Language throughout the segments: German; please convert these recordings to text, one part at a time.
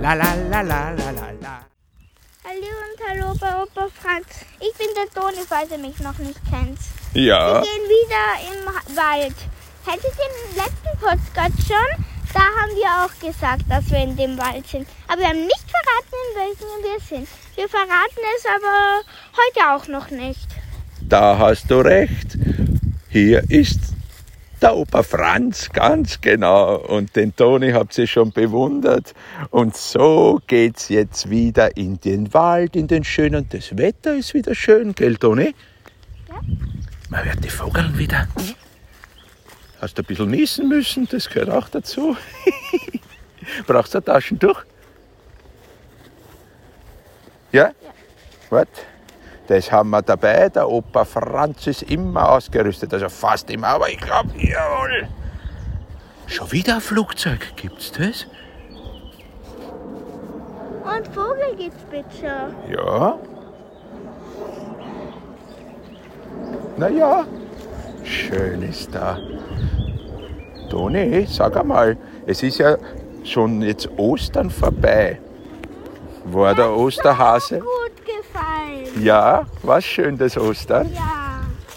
La la la la la la la. Hallo und hallo bei Opa Franz. Ich bin der Toni, falls ihr mich noch nicht kennt. Ja, Wir gehen wieder im Wald. Hättet ihr den letzten Podcast schon? Da haben wir auch gesagt, dass wir in dem Wald sind. Aber wir haben nicht verraten, in welchem wir sind. Wir verraten es aber heute auch noch nicht. da hast du recht. Hier ist der Opa Franz, ganz genau. Und den Toni habt ihr schon bewundert. Und so geht's jetzt wieder in den Wald, in den schönen. Das Wetter ist wieder schön, gell, Toni? Ja. Man hört die Vogeln wieder. Hast du ein bisschen niesen müssen, das gehört auch dazu. Brauchst du ein Taschentuch? Ja? Wart. Das haben wir dabei. Der Opa Franz ist immer ausgerüstet, also fast immer, aber ich glaube, jawohl. Schon wieder ein Flugzeug, gibt's das? Und Vogel gibt's bitte. Ja. Na ja, schön ist da. Toni, sag einmal, es ist ja schon jetzt Ostern vorbei. War der Osterhase? Ja, war schön das Ostern. Ja.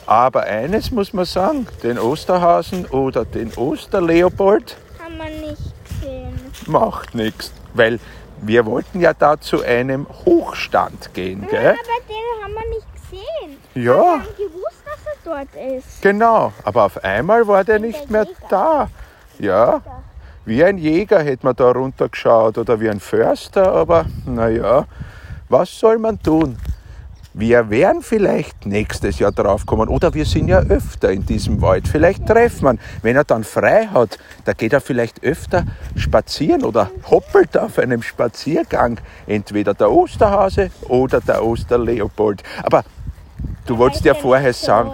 Aber eines muss man sagen, den Osterhasen oder den Osterleopold Haben wir nicht gesehen. macht nichts, weil wir wollten ja da zu einem Hochstand gehen, Ja, gell? aber den haben wir nicht gesehen. Wir Ja, haben gewusst, dass er dort ist. genau. Aber auf einmal war der nicht mehr da. Ja, wie ein Jäger hätte man da runtergeschaut oder wie ein Förster, aber naja, was soll man tun? Wir werden vielleicht nächstes Jahr draufkommen oder wir sind ja öfter in diesem Wald. Vielleicht treffen wir ihn. Wenn er dann frei hat, da geht er vielleicht öfter spazieren oder hoppelt auf einem Spaziergang. Entweder der Osterhase oder der Osterleopold. Aber du wolltest ja er vorher so sagen,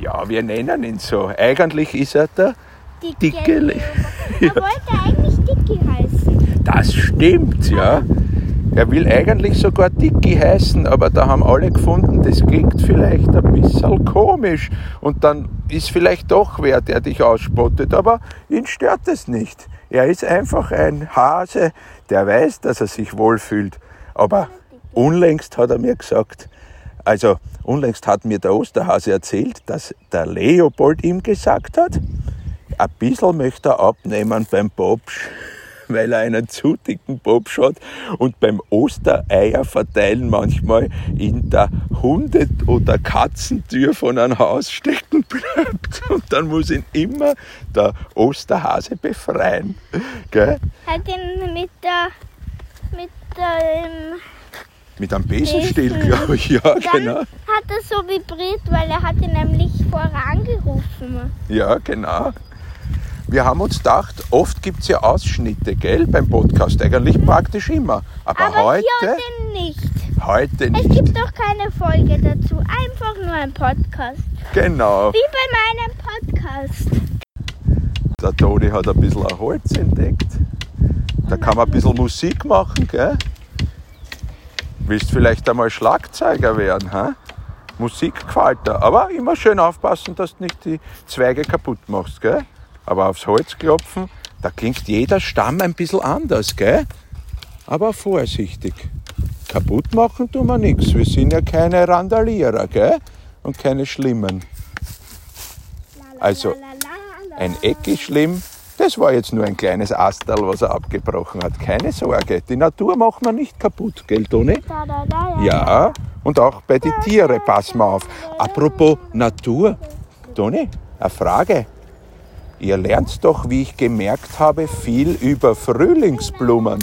ja, wir nennen ihn so. Eigentlich ist er der Dicke Le- Er wollte eigentlich Dicky heißen. Das stimmt, ja. Er will eigentlich sogar Dicky heißen, aber da haben alle gefunden, das klingt vielleicht ein bisschen komisch. Und dann ist vielleicht doch wer, der dich ausspottet, aber ihn stört es nicht. Er ist einfach ein Hase, der weiß, dass er sich wohlfühlt. Aber unlängst hat er mir gesagt, also unlängst hat mir der Osterhase erzählt, dass der Leopold ihm gesagt hat, ein bisschen möchte er abnehmen beim Bobsch, weil er einen zu dicken Bobsch hat und beim Ostereier verteilen manchmal in der Hunde- oder Katzentür von einem Haus stecken bleibt. Und dann muss ihn immer der Osterhase befreien. Gell? Hat ihn mit der. mit dem. Mit einem Besenstiel, Besen. glaube ich. Ja, Dann genau. hat er so vibriert, weil er hat ihn nämlich vorher angerufen. Ja, genau. Wir haben uns gedacht, oft gibt es ja Ausschnitte, gell, beim Podcast, eigentlich praktisch immer. Aber, Aber heute, hier nicht. heute Es nicht. gibt doch keine Folge dazu. Einfach nur ein Podcast. Genau. Wie bei meinem Podcast. Der Toni hat ein bisschen ein Holz entdeckt. Da kann man ein bisschen Musik machen, gell? Willst vielleicht einmal Schlagzeuger werden, hä? Musik gefällt dir. Aber immer schön aufpassen, dass du nicht die Zweige kaputt machst, gell? Aber aufs Holz klopfen, da klingt jeder Stamm ein bisschen anders, gell? Aber vorsichtig. Kaputt machen tun wir nichts. Wir sind ja keine Randalierer, gell? Und keine Schlimmen. Also, Ein Eck ist schlimm. Das war jetzt nur ein kleines Astal, was er abgebrochen hat. Keine Sorge, die Natur macht man nicht kaputt, gell, Toni? Ja, und auch bei den Tieren, pass mal auf. Apropos Natur. Toni, eine Frage. Ihr lernt doch, wie ich gemerkt habe, viel über Frühlingsblumen.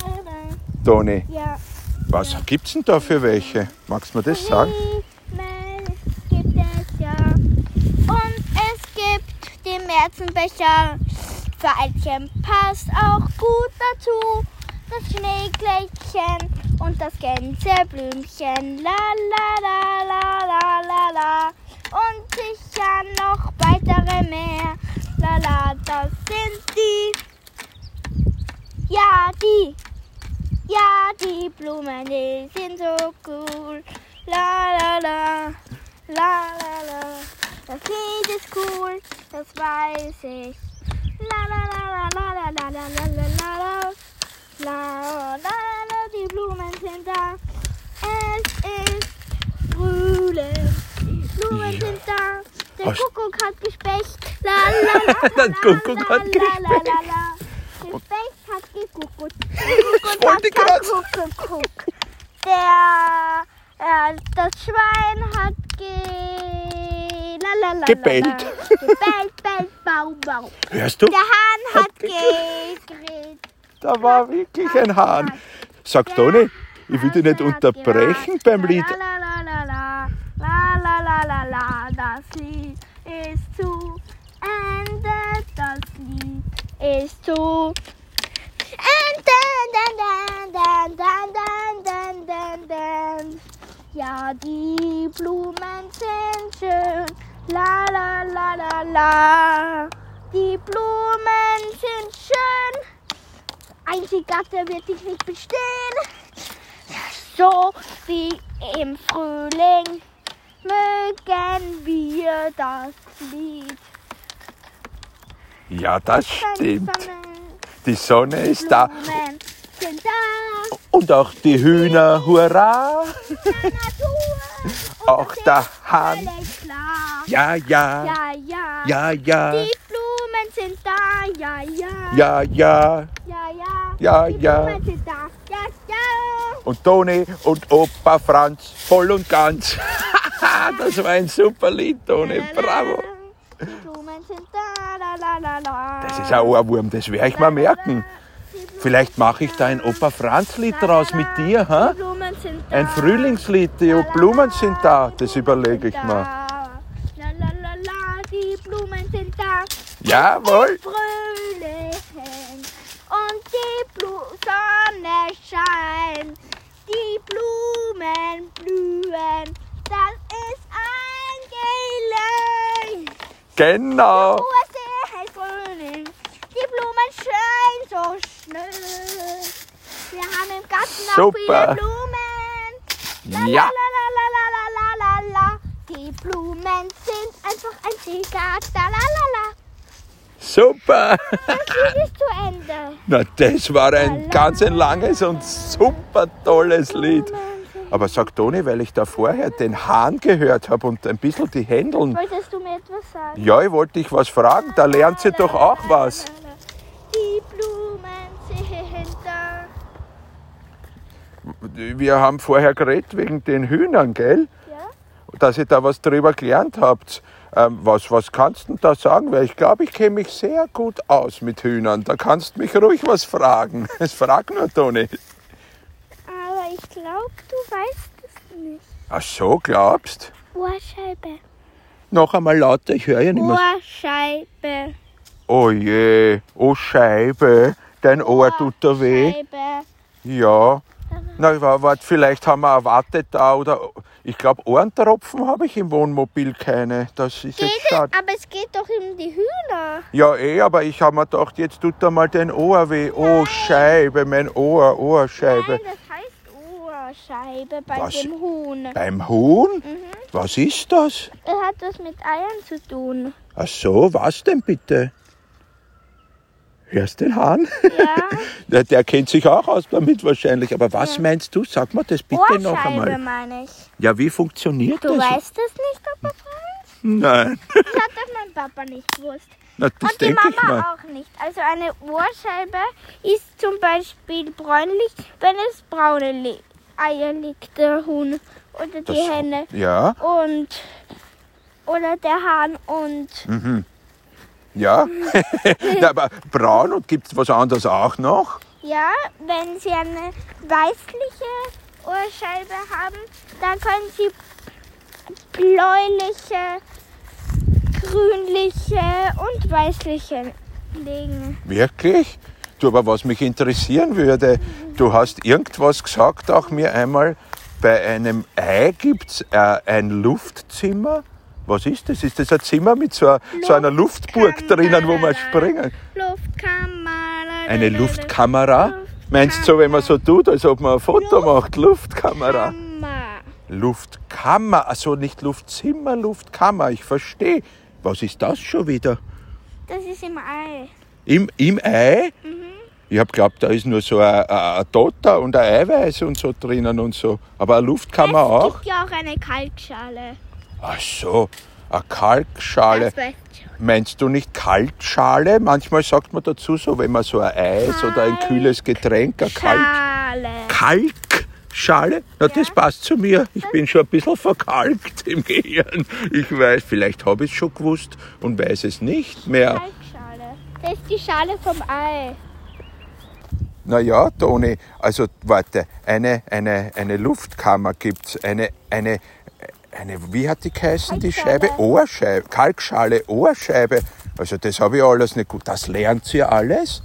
Toni, Ja. was gibt's denn da für welche? Magst du mir das sagen? Gibt es ja. Und es gibt den Märzenbecher. Veilchen passt auch gut dazu. Das Schneeglättchen und das Gänseblümchen. La la la la la la la. Und sicher noch weitere mehr. La la, das sind die. Ja, die. Ja, die Blumen, die sind so cool. La la la, la la la. Das Lied ist cool, das weiß ich. La la la la la la la la la la la la la la die Blumen sind da. Es ist frühling. Die Blumen sind. Der Kuckuck hat Gespecht. La la la la Der la, Kuckuck la, hat la, la, Gespecht. la, la. Gespecht hat gekuckuckt. Wollte ich grad- geguckt. Der, äh, das Schwein hat ge... La, la, la, la, Gebellt. La. Gebellt, bellt, bau, bau. Hörst du? Der Hahn hat Hat gegrillt. Da war wirklich ein Hahn. Sag Toni, ich will dich nicht unterbrechen beim Lied. La, la, la, la, la, la, la, la, la, das Lied das Lied ist zu. Ja, die Blumen sind schön, la, la, la, la, la. Die Blumen sind schön, ein Zigatte wird dich nicht bestehen. So wie im Frühling mögen wir das Lied. Ja, das stimmt. Die Sonne ist da. Und auch die Hühner, hurra! Auch der Hahn. Ja, ja, Ja, ja. ja, Die Blumen sind da. Ja, ja. ja, ja. Ja, ja. Ja, Die ja. Blumen sind da. Ja, ja. Und Toni und Opa Franz voll und ganz. das war ein super Lied, Toni. Bravo. Die Blumen sind da. La, la, la, la. Das ist ein Ohrwurm, das werde ich mal merken. Vielleicht mache ich da ein Opa Franz Lied draus mit dir, Die ha? Blumen sind da. Ein Frühlingslied, die Blumen sind da. Das überlege ich la, die Blumen sind da. Jawohl. Frühling. Und die Blu Sonne scheint. Die Blumen blühen. Das ist ein Gelänk. Genau. Oh, es ist Frühling. Die Blumen scheinen so schnell. Wir haben im Garten auch Super. viele Blumen. Ja. La, la, la, la. Die Blumen sind einfach ein la. Super. Das Lied ist zu Ende. Na, das war ein ganz ein langes und super tolles Lied. Aber sag Toni, weil ich da vorher den Hahn gehört habe und ein bisschen die Händeln. Wolltest du mir etwas sagen? Ja, ich wollte dich was fragen, da lernt sie doch auch was. Die Blumen sind da. Wir haben vorher geredet wegen den Hühnern, gell? Ja? Dass ihr da was drüber gelernt habt. Ähm, was, was kannst du denn da sagen? Weil ich glaube, ich kenne mich sehr gut aus mit Hühnern. Da kannst du mich ruhig was fragen. Es frag nur, Toni. Aber ich glaube, du weißt es nicht. Ach so, glaubst? Ohrscheibe. Noch einmal lauter, ich höre ja nicht mehr. Ohrscheibe. Oh je, oh Scheibe, dein Ohr tut da weh. Scheibe. Ja. Na, vielleicht haben wir erwartet da oder ich glaube Ohrentropfen habe ich im Wohnmobil keine. Das ist Geht jetzt schade. aber es geht doch um die Hühner. Ja, eh, aber ich habe mir gedacht, jetzt tut er mal dein Ohr weh. Oh Scheibe, mein Ohr, Ohrscheibe. Nein, das heißt Ohrscheibe bei Was? dem Huhn. Beim Huhn? Mhm. Was ist das? Es hat was mit Eiern zu tun. Ach so, was denn bitte? Hörst den Hahn? Ja, Der, der kennt sich auch aus damit wahrscheinlich. Aber was meinst du? Sag mal das bitte noch Ohrscheibe einmal. meine ich. Ja, wie funktioniert Du das? weißt es nicht, Papa Franz? Nein, Das hat doch mein Papa nicht gewusst. Na, das Und die Mama auch nicht. Also eine Ohrscheibe ist zum Beispiel bräunlich, wenn es braune Le Eier legt, der Huhn oder die Das- Henne Ja, und oder der Hahn und ja. Na, aber braun und gibt es was anderes auch noch? ja, wenn sie eine weißliche Ohrscheibe haben, dann können sie bläuliche, grünliche und weißliche legen. Wirklich? Du, aber was mich interessieren würde, du hast irgendwas gesagt, auch mir einmal, bei einem Ei gibt es äh, ein Luftzimmer. Was ist das? Ist das ein Zimmer mit so, einer- so einer Luftburg drinnen, wo man springen? Luftkamera. Eine Luftkamera? Meinst du so, wenn man so tut, als ob man ein Foto macht? Luftkamera. Kammer. Luftkammer, also nicht Luftzimmer, Luftkammer, ich verstehe. Was ist das schon wieder? Das ist im Ei. Im, im Ei? Mhm. Ich hab glaubt, da ist nur so ein, ein, Dotter und ein Eiweiß und so drinnen und so. Aber eine Luftkammer es auch? gibt ja auch eine Kalkschale. Ach so, eine Kalkschale. Meinst du nicht Kaltschale? Manchmal sagt man dazu so, wenn man so ein Eis oder ein kühles Getränk, ein Kalk, Schale. Kalkschale? Na, das passt zu mir. Ich bin schon ein bisschen verkalkt im Gehirn. Ich weiß, vielleicht habe ich es schon gewusst und weiß es nicht mehr. Kalkschale. Das ist die Schale vom Ei. Naja, Toni, also warte, eine, eine, eine Luftkammer gibt's, eine, eine, eine, wie hat die geheißen, die. Scheibe? Ohrscheibe, Kalkschale, Ohrscheibe. Also das habe ich alles nicht gut. Das lernt ihr alles?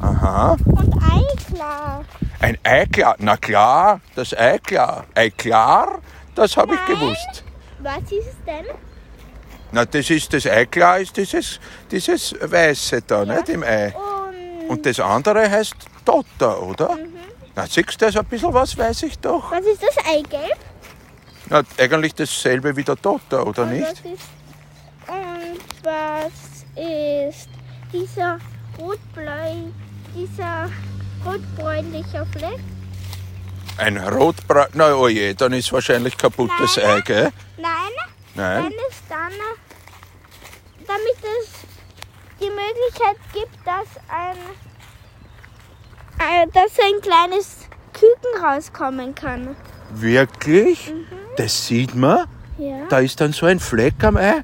Aha. Und Eiklar. Ein Eiklar, na klar, das Eiklar. Eiklar, das habe ich gewusst. Was ist es denn? Na, das ist das Eiklar, ist dieses, dieses Weiße da, nicht im Ei. Und Und das andere heißt Dotter, oder? Na, siehst du das ein bisschen was, weiß ich doch. was ist das Eigelb? Na, eigentlich dasselbe wie der Dotter, oder Und nicht? Was ist, und was ist dieser rotbläu, dieser rotbräunliche Fleck? Ein rotbraun, na oh je, dann ist wahrscheinlich kaputtes Nein. Ei, gell? Nein, Nein? wenn es dann, damit es die Möglichkeit gibt, dass ein, äh, dass ein kleines Küken rauskommen kann. Wirklich? Das sieht man? Ja. Da ist dann so ein Fleck am Ei?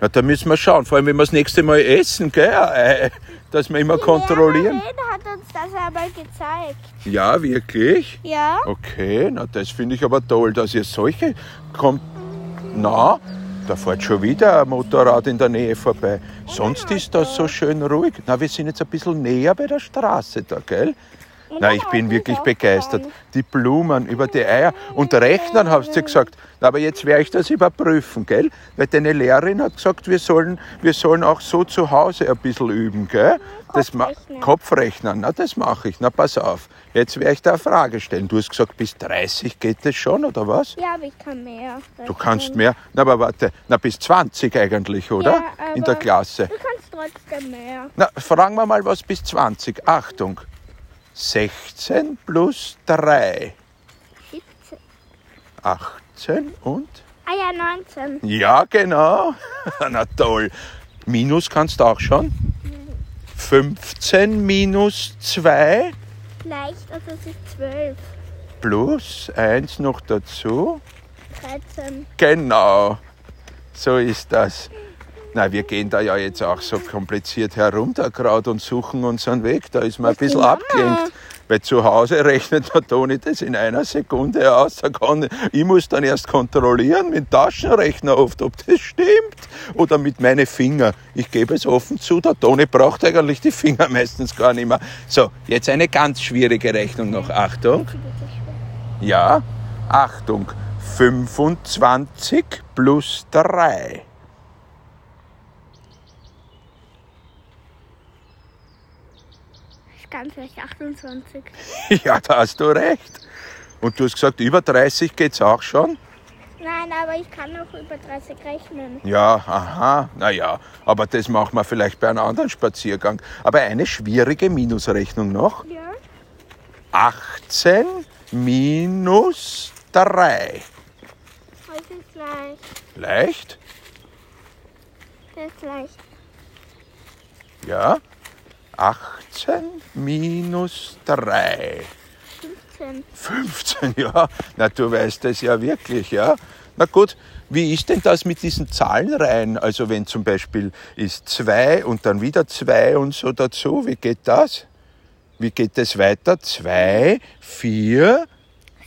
Na, da müssen wir schauen, vor allem wenn wir das nächste Mal essen, gell, Ei, dass wir immer kontrollieren. Die Lehrerin hat uns das einmal gezeigt. Ja, wirklich? Ja. Okay, na das finde ich aber toll, dass ihr solche kommt. Na, da fährt schon wieder ein Motorrad in der Nähe vorbei. Sonst ist das so schön ruhig. Na, wir sind jetzt ein bisschen näher bei der Straße da, gell? Na, ich bin wirklich begeistert. Die Blumen über die Eier und Rechnen, hast du gesagt. Na, Aber jetzt werde ich das überprüfen, gell? Weil deine Lehrerin hat gesagt, wir sollen, wir sollen auch so zu Hause ein bisschen üben, gell? Das Kopfrechnen. Kopfrechnen, na das mache ich. Na pass auf, jetzt werde ich da eine Frage stellen. Du hast gesagt, bis 30 geht das schon, oder was? Ja, aber ich kann mehr. Du kannst mehr, na aber warte, na bis 20 eigentlich, oder? Ja, In der Klasse. Du kannst trotzdem mehr. Na, fragen wir mal was bis 20. Achtung. 16 plus 3. 17. 18 und? Ah ja, 19. Ja, genau. Na toll. Minus kannst du auch schon. 15 minus 2 Leicht, also es ist 12. plus 1 noch dazu. 13. Genau. So ist das. Na, wir gehen da ja jetzt auch so kompliziert herum da gerade und suchen unseren Weg. Da ist man ein bisschen Mama? abgelenkt. Weil zu Hause rechnet der Toni das in einer Sekunde aus. Da kann, ich muss dann erst kontrollieren mit dem Taschenrechner oft, ob das stimmt. Oder mit meinen Fingern. Ich gebe es offen zu, der Toni braucht eigentlich die Finger meistens gar nicht mehr. So, jetzt eine ganz schwierige Rechnung noch. Achtung. Ja, Achtung. 25 plus 3. Ist ganz leicht 28. Ja, da hast du recht. Und du hast gesagt, über 30 geht's auch schon? Nein, aber ich kann auch über 30 rechnen. Ja, aha, naja, aber das machen wir vielleicht bei einem anderen Spaziergang. Aber eine schwierige Minusrechnung noch. Ja. 18 minus 3. Das ist leicht. Leicht? Das ist leicht. Ja. 18 minus 3. 15. 15, ja. Na, du weißt es ja wirklich, ja. Na gut, wie ist denn das mit diesen Zahlenreihen? Also wenn zum Beispiel ist 2 und dann wieder 2 und so dazu, wie geht das? Wie geht es weiter? 2, 4,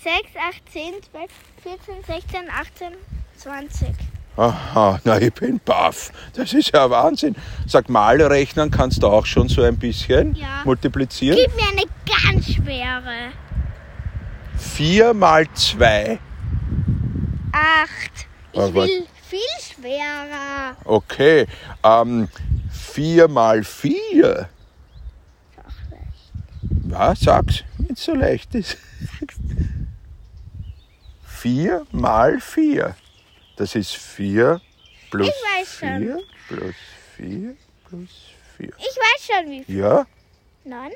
6, 8, 10, 12, 14, 16, 18, 20. aha, na ich bin baff. Das ist ja Wahnsinn. Sag mal, rechnen kannst du auch schon so ein bisschen Ja. multiplizieren. Gib mir eine ganz schwere. 4 mal 2. 8. Ich Aber- will viel schwerer. Okay, ähm, 4 mal 4. Was? Sag's, wenn es so leicht ist. 4 mal 4. Das ist 4 plus Ich weiß schon. 4 plus 4 plus 4. Ich weiß schon, wie viel. Ja, Neun?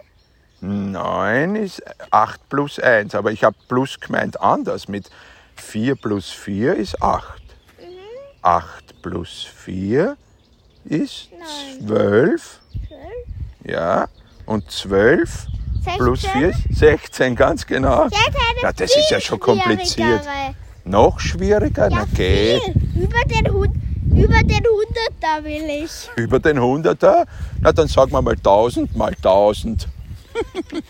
9 ist 8 plus 1, aber ich habe plus gemeint anders. Mit 4 plus 4 ist 8. 8 plus 4 ist Neun. 12. Zwölf? Ja, und 12 plus 4 Sechzehn? ist 16, ganz genau. Ja, das ist ja schon kompliziert. Noch schwieriger? Ja, geht. viel. Über den, Hund, über den Hunderter will ich. Über den 100er? Na, dann sagen wir mal 1000 mal 1000.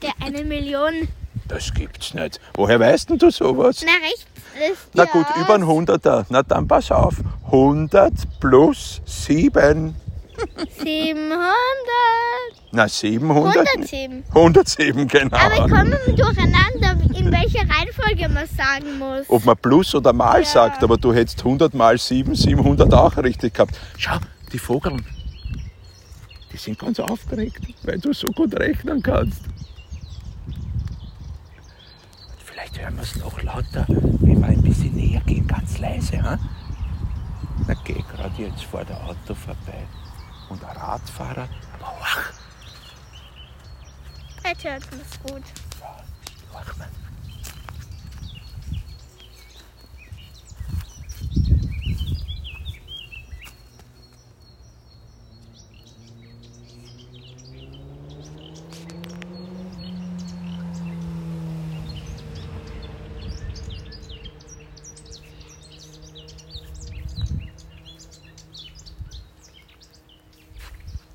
Der eine Million. Das gibt's nicht. Woher weißt denn du sowas? Na, rechts ist Na gut, über ein 100er. Na dann pass auf. 100 plus 7. 700. Na, 700? 107. 107, genau. Aber ich komme durcheinander, in welcher Reihenfolge man sagen muss. Ob man plus oder mal Ja. sagt, aber du hättest 100 mal 7, 700 auch richtig gehabt. Schau, die Vogeln, die sind ganz aufgeregt, weil du so gut rechnen kannst. Vielleicht hören wir es noch lauter, wenn wir ein bisschen näher gehen, ganz leise. Ha? Na, geh gerade jetzt vor der Auto vorbei. Und ein Radfahrer, aber wach, hört man es gut. wach mal.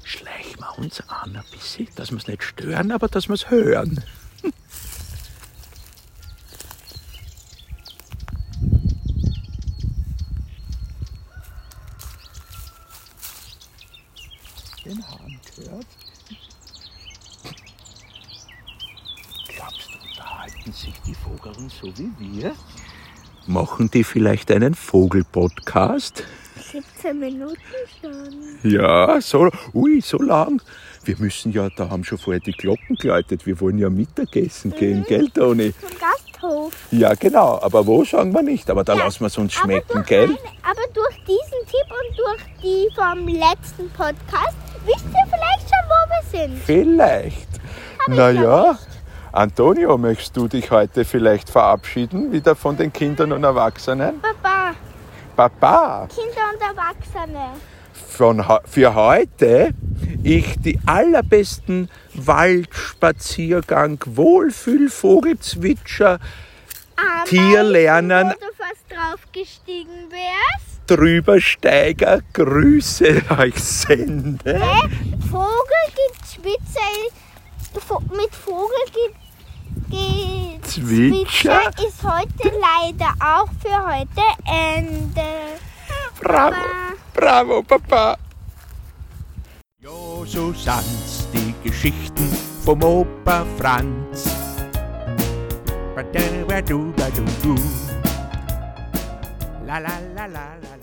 Schleichen wir uns an ein bisschen, dass wir es nicht stören, aber dass wir es hören. Den Hahn gehört. Glaubst du, unterhalten sich die Vogeln so wie wir? Machen die vielleicht einen Vogelpodcast? 17 Minuten schon. Ja, so, ui, so lang. Wir müssen ja, da haben schon vorher die Glocken geläutet. Wir wollen ja Mittagessen gehen, gell, Toni? Zum Gasthof. Ja, genau. Aber wo sagen wir nicht? Aber da Ja, lassen wir es uns Aber schmecken, durch, gell? eine, aber durch diesen Tipp und durch die vom letzten Podcast wisst ihr vielleicht schon, wo wir sind. Vielleicht. Na ja. Antonio, möchtest du dich heute vielleicht verabschieden, wieder von den Kindern und Erwachsenen? Papa, Papa, Kinder und Erwachsene. von, für heute ich die allerbesten Waldspaziergang, Wohlfühlvogelzwitscher, Am Tierlernen. meisten, Wo du fast draufgestiegen wärst. Drübersteiger, Grüße euch sende. Hä? Vogelgezwitscher Vo mit Vogelgezwitscher Zwitscher? ist heute leider auch für heute Ende. Bravo, bravo, Papa. Jo, so sind's die Geschichten vom Opa Franz. Badu, badu, badu, du. La la la la la la.